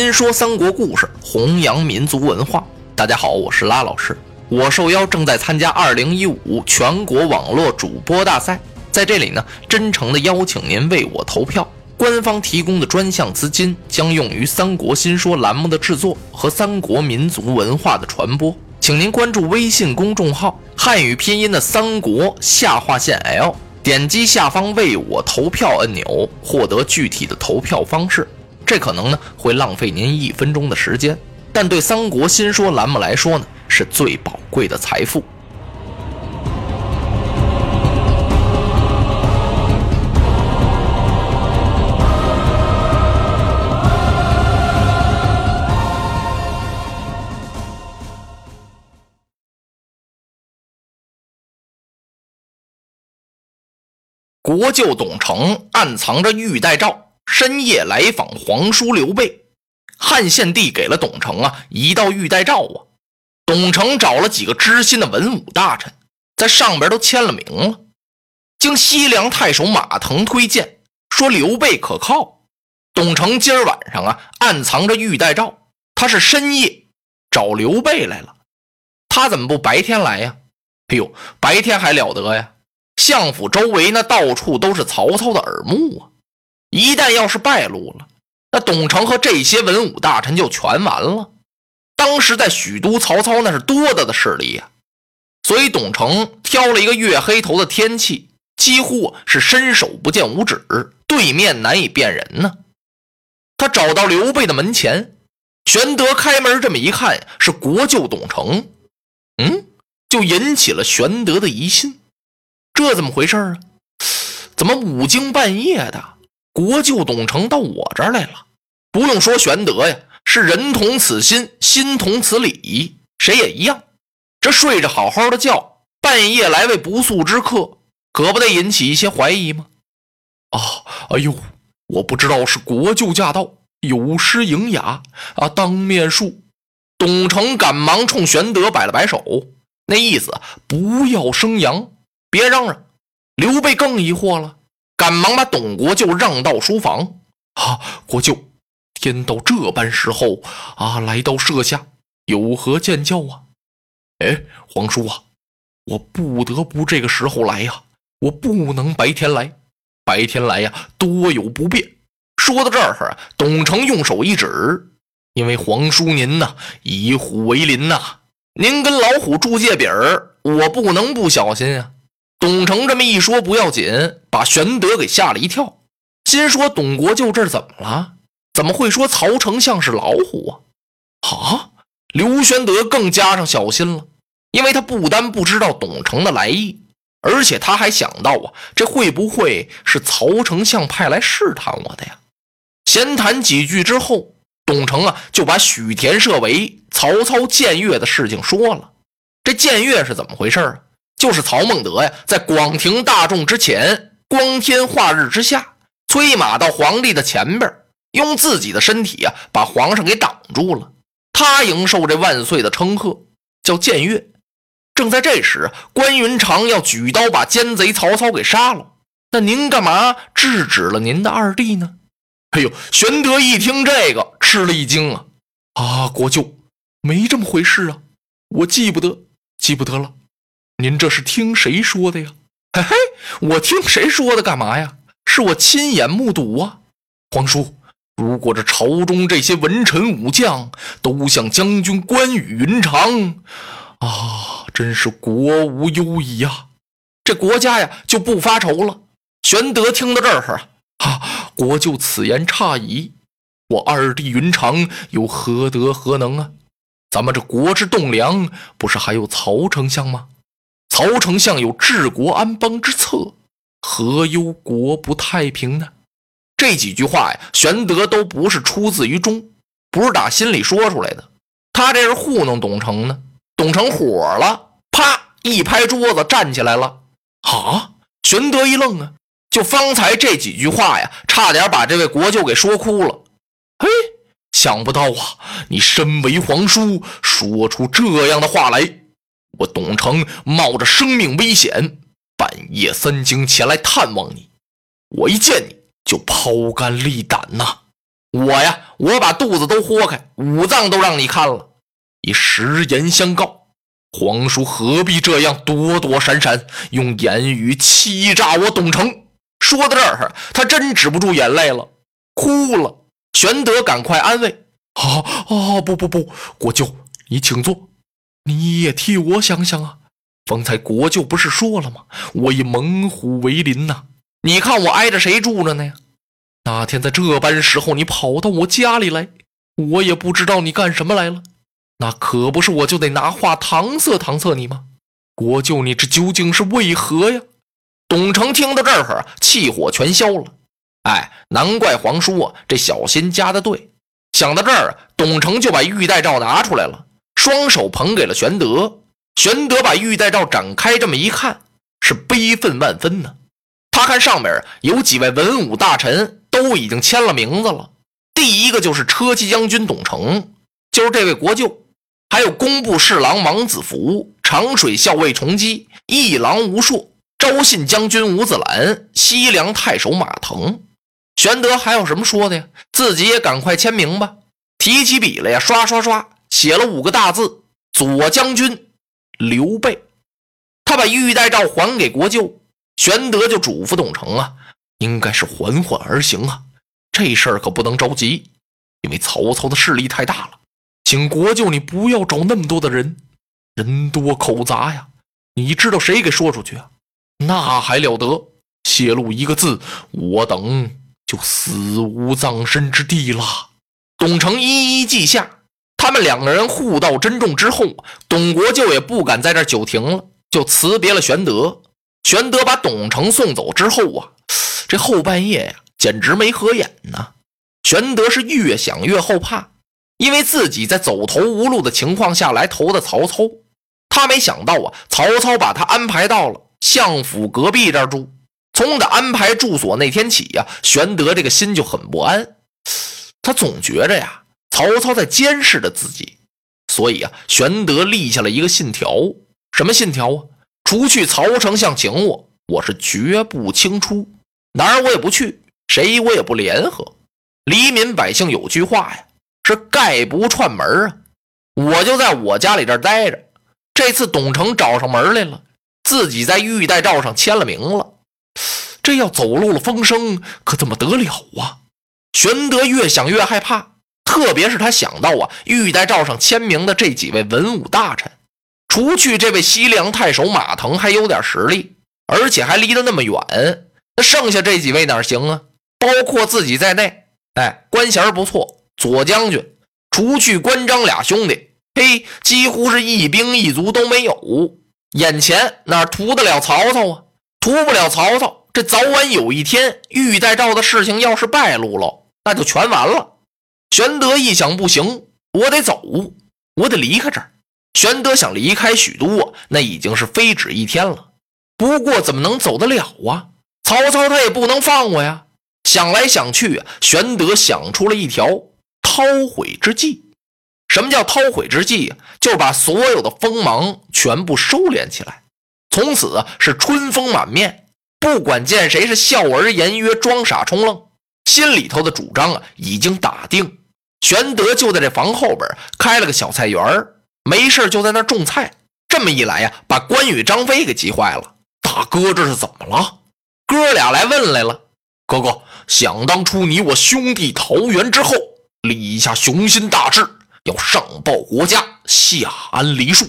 新说三国故事，弘扬民族文化。大家好，我是拉老师。我受邀正在参加2015全国网络主播大赛，在这里呢，真诚的邀请您为我投票。官方提供的专项资金将用于《三国新说》栏目的制作和三国民族文化的传播。请您关注微信公众号“汉语拼音的三国下划线 L”，点击下方为我投票按钮，获得具体的投票方式。这可能呢会浪费您一分钟的时间，但对《三国新说》栏目来说呢，是最宝贵的财富。国舅董承暗藏着玉带诏，深夜来访皇叔刘备。汉献帝给了董承啊一道玉带诏啊，董承找了几个知心的文武大臣，在上边都签了名了。经西凉太守马腾推荐，说刘备可靠。董承今儿晚上啊暗藏着玉带诏，他是深夜找刘备来了。他怎么不白天来呀？哎呦，白天还了得呀！相府周围那到处都是曹操的耳目啊！一旦要是败露了，那董承和这些文武大臣就全完了。当时在许都，曹操那是多大的势力呀！所以董承挑了一个月黑头的天气，几乎是伸手不见五指，对面难以辨人呢。他找到刘备的门前，玄德开门这么一看，是国舅董承，嗯，就引起了玄德的疑心。这怎么回事啊？怎么五更半夜的，国舅董承到我这儿来了？不用说，玄德呀，是人同此心，心同此理，谁也一样。这睡着好好的觉，半夜来位不速之客，可不得引起一些怀疑吗？啊，哎呦，我不知道是国舅驾到，有失迎雅啊，当面恕。董承赶忙冲玄德摆了摆手，那意思不要生阳。别嚷嚷！刘备更疑惑了，赶忙把董国舅让到书房。啊，国舅，天到这般时候啊，来到舍下，有何见教啊？哎，皇叔啊，我不得不这个时候来呀，我不能白天来，白天来呀多有不便。说到这儿，董承用手一指，因为皇叔您呐，以虎为邻呐，您跟老虎住界比儿，我不能不小心啊。董承这么一说不要紧，把玄德给吓了一跳，心说：“董国舅这怎么了？怎么会说曹丞相是老虎啊？”啊！刘玄德更加上小心了，因为他不单不知道董承的来意，而且他还想到啊，这会不会是曹丞相派来试探我的呀？闲谈几句之后，董承啊就把许田设为曹操僭越的事情说了。这僭越是怎么回事啊？就是曹孟德呀，在广庭大众之前，光天化日之下，催马到皇帝的前边，用自己的身体啊，把皇上给挡住了。他迎受这万岁的称贺，叫僭越。正在这时，关云长要举刀把奸贼曹操给杀了。那您干嘛制止了您的二弟呢？哎呦，玄德一听这个，吃了一惊啊！啊，国舅，没这么回事啊，我记不得，记不得了。您这是听谁说的呀？嘿嘿，我听谁说的干嘛呀？是我亲眼目睹啊！皇叔，如果这朝中这些文臣武将都像将军关羽、云长，啊，真是国无忧矣呀！这国家呀就不发愁了。玄德听到这儿，啊，国舅此言差矣。我二弟云长又何德何能啊？咱们这国之栋梁，不是还有曹丞相吗？曹丞相有治国安邦之策，何忧国不太平呢？这几句话呀，玄德都不是出自于中，不是打心里说出来的。他这是糊弄董承呢。董承火了，啪一拍桌子，站起来了。啊！玄德一愣啊，就方才这几句话呀，差点把这位国舅给说哭了。嘿，想不到啊，你身为皇叔，说出这样的话来。我董承冒着生命危险，半夜三更前来探望你，我一见你就抛肝沥胆呐！我呀，我把肚子都豁开，五脏都让你看了，以实言相告。皇叔何必这样躲躲闪闪，用言语欺诈我董承？说到这儿，他真止不住眼泪了，哭了。玄德赶快安慰：“啊啊，不不不，国舅，你请坐，你也替我想想啊。方才国舅不是说了吗？我以猛虎为邻呐，你看我挨着谁住着呢呀？那天在这般时候，你跑到我家里来，我也不知道你干什么来了。”那可不是，我就得拿话搪塞搪塞你吗？国舅，你这究竟是为何呀？董承听到这儿，气火全消了。哎，难怪皇叔啊，这小心加的对。想到这儿，董承就把玉带诏拿出来了，双手捧给了玄德。玄德把玉带诏展开，这么一看，是悲愤万分呢。他看上面有几位文武大臣都已经签了名字了，第一个就是车骑将军董承，就是这位国舅。还有工部侍郎王子服、长水校尉崇基、议郎吴硕、昭信将军吴子兰、西凉太守马腾。玄德还有什么说的呀？自己也赶快签名吧！提起笔来呀，刷刷刷写了五个大字：“左将军刘备。”他把玉带诏还给国舅，玄德就嘱咐董承啊，应该是缓缓而行啊，这事儿可不能着急，因为曹操的势力太大了。请国舅，你不要找那么多的人，人多口杂呀。你知道谁给说出去啊？那还了得！泄露一个字，我等就死无葬身之地了。董承一一记下。他们两个人互道珍重之后，董国舅也不敢在这久停了，就辞别了玄德。玄德把董承送走之后啊，这后半夜呀，简直没合眼呢。玄德是越想越后怕。因为自己在走投无路的情况下来投的曹操，他没想到啊，曹操把他安排到了相府隔壁这儿住。从他安排住所那天起呀，玄德这个心就很不安，他总觉着呀，曹操在监视着自己。所以啊，玄德立下了一个信条，什么信条啊？除去曹丞相请我，我是绝不轻出，哪儿我也不去，谁我也不联合。黎民百姓有句话呀。是概不串门啊！我就在我家里这儿待着。这次董承找上门来了，自己在玉带诏上签了名了。这要走漏了风声，可怎么得了啊？玄德越想越害怕，特别是他想到啊，玉带诏上签名的这几位文武大臣，除去这位西凉太守马腾还有点实力，而且还离得那么远，那剩下这几位哪行啊？包括自己在内，哎，官衔不错。左将军，除去关张俩兄弟，嘿，几乎是一兵一卒都没有。眼前哪图得了曹操啊？图不了曹操，这早晚有一天，玉带诏的事情要是败露了，那就全完了。玄德一想，不行，我得走，我得离开这儿。玄德想离开许都啊，那已经是非止一天了。不过怎么能走得了啊？曹操他也不能放我呀。想来想去，玄德想出了一条。韬晦之计，什么叫韬晦之计？就是把所有的锋芒全部收敛起来，从此是春风满面，不管见谁是笑而言曰，装傻充愣，心里头的主张啊已经打定。玄德就在这房后边开了个小菜园没事就在那种菜。这么一来呀，把关羽、张飞给急坏了。大哥，这是怎么了？哥俩来问来了。哥哥，想当初你我兄弟桃园之后。立下雄心大志，要上报国家，下安黎庶。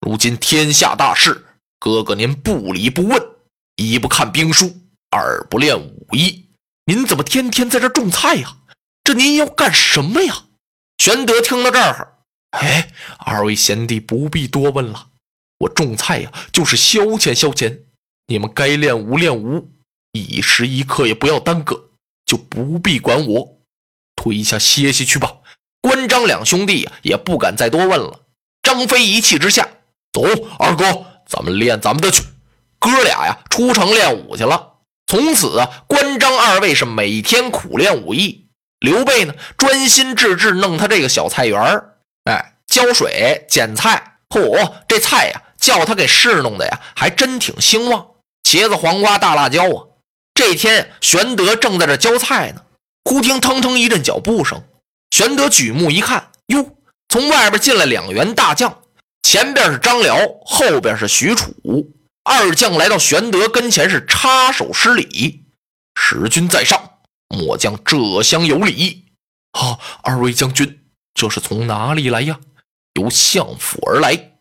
如今天下大势，哥哥您不理不问，一不看兵书，二不练武艺，您怎么天天在这种菜呀？这您要干什么呀？玄德听到这儿，哎，二位贤弟不必多问了，我种菜呀，就是消遣消遣。你们该练武练武，一时一刻也不要耽搁，就不必管我。退下歇息去吧。关张两兄弟也不敢再多问了。张飞一气之下，走，二哥，咱们练咱们的去。哥俩呀，出城练武去了。从此啊，关张二位是每天苦练武艺。刘备呢，专心致志弄他这个小菜园儿，哎，浇水、捡菜。嚯，这菜呀，叫他给侍弄的呀，还真挺兴旺。茄子、黄瓜、大辣椒啊。这天，玄德正在这浇菜呢。忽听腾腾一阵脚步声，玄德举目一看，哟，从外边进来两员大将，前边是张辽，后边是许褚。二将来到玄德跟前，是插手施礼：“使君在上，末将浙厢有礼。”啊，二位将军，这是从哪里来呀？由相府而来。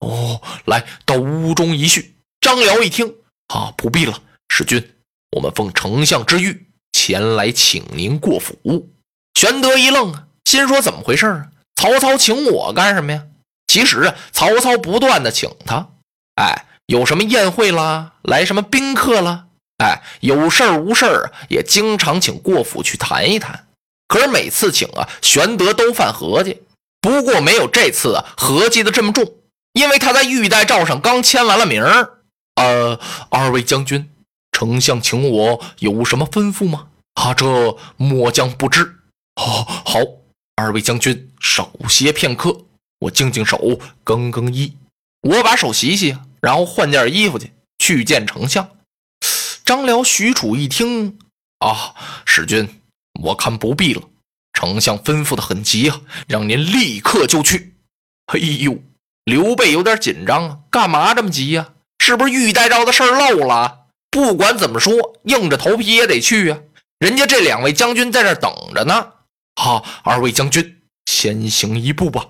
哦，来到屋中一叙。张辽一听，啊，不必了，使君，我们奉丞相之谕前来请您过府。玄德一愣啊，心说怎么回事啊？曹操请我干什么呀？其实啊，曹操不断的请他，哎，有什么宴会啦，来什么宾客啦，哎，有事儿无事儿也经常请过府去谈一谈。可是每次请啊，玄德都犯合计，不过没有这次啊合计的这么重，因为他在玉带诏上刚签完了名儿。呃，二位将军，丞相请我有什么吩咐吗？啊，这末将不知。哦，好，二位将军少歇片刻，我净净手，更更衣。我把手洗洗，然后换件衣服去，去见丞相。张辽、许褚一听，啊，使君。我看不必了，丞相吩咐的很急啊，让您立刻就去。哎呦，刘备有点紧张啊，干嘛这么急呀？是不是玉带诏的事儿漏了？不管怎么说，硬着头皮也得去啊。人家这两位将军在这等着呢。好，二位将军先行一步吧。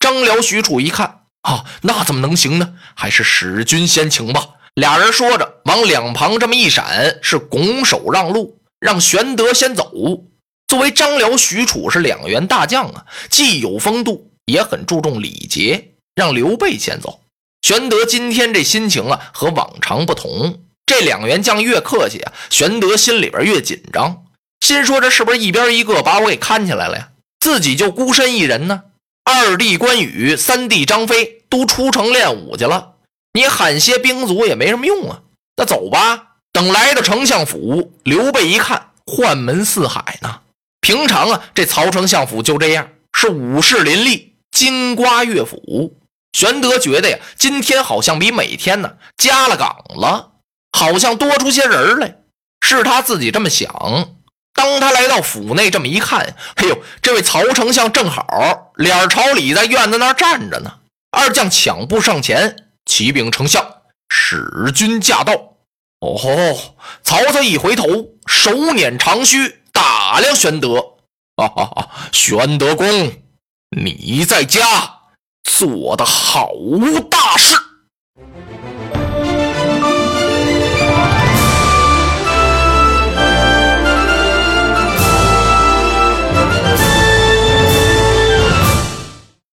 张辽、许褚一看，啊，那怎么能行呢？还是使君先请吧。俩人说着，往两旁这么一闪，是拱手让路。让玄德先走。作为张辽、许褚是两员大将啊，既有风度，也很注重礼节。让刘备先走。玄德今天这心情啊，和往常不同。这两员将越客气啊，玄德心里边越紧张，心说这是不是一边一个把我给看起来了呀？自己就孤身一人呢？二弟关羽、三弟张飞都出城练武去了，你喊些兵卒也没什么用啊。那走吧。等来到丞相府，刘备一看，宦门四海呢。平常啊，这曹丞相府就这样，是武士林立，金瓜乐府。玄德觉得呀，今天好像比每天呢加了岗了，好像多出些人来。是他自己这么想。当他来到府内，这么一看，哎呦，这位曹丞相正好脸朝里在院子那儿站着呢。二将抢步上前，启禀丞相，使君驾到。哦吼！曹操一回头，手捻长须，打量玄德。哈哈哈！玄德公，你在家做的好大。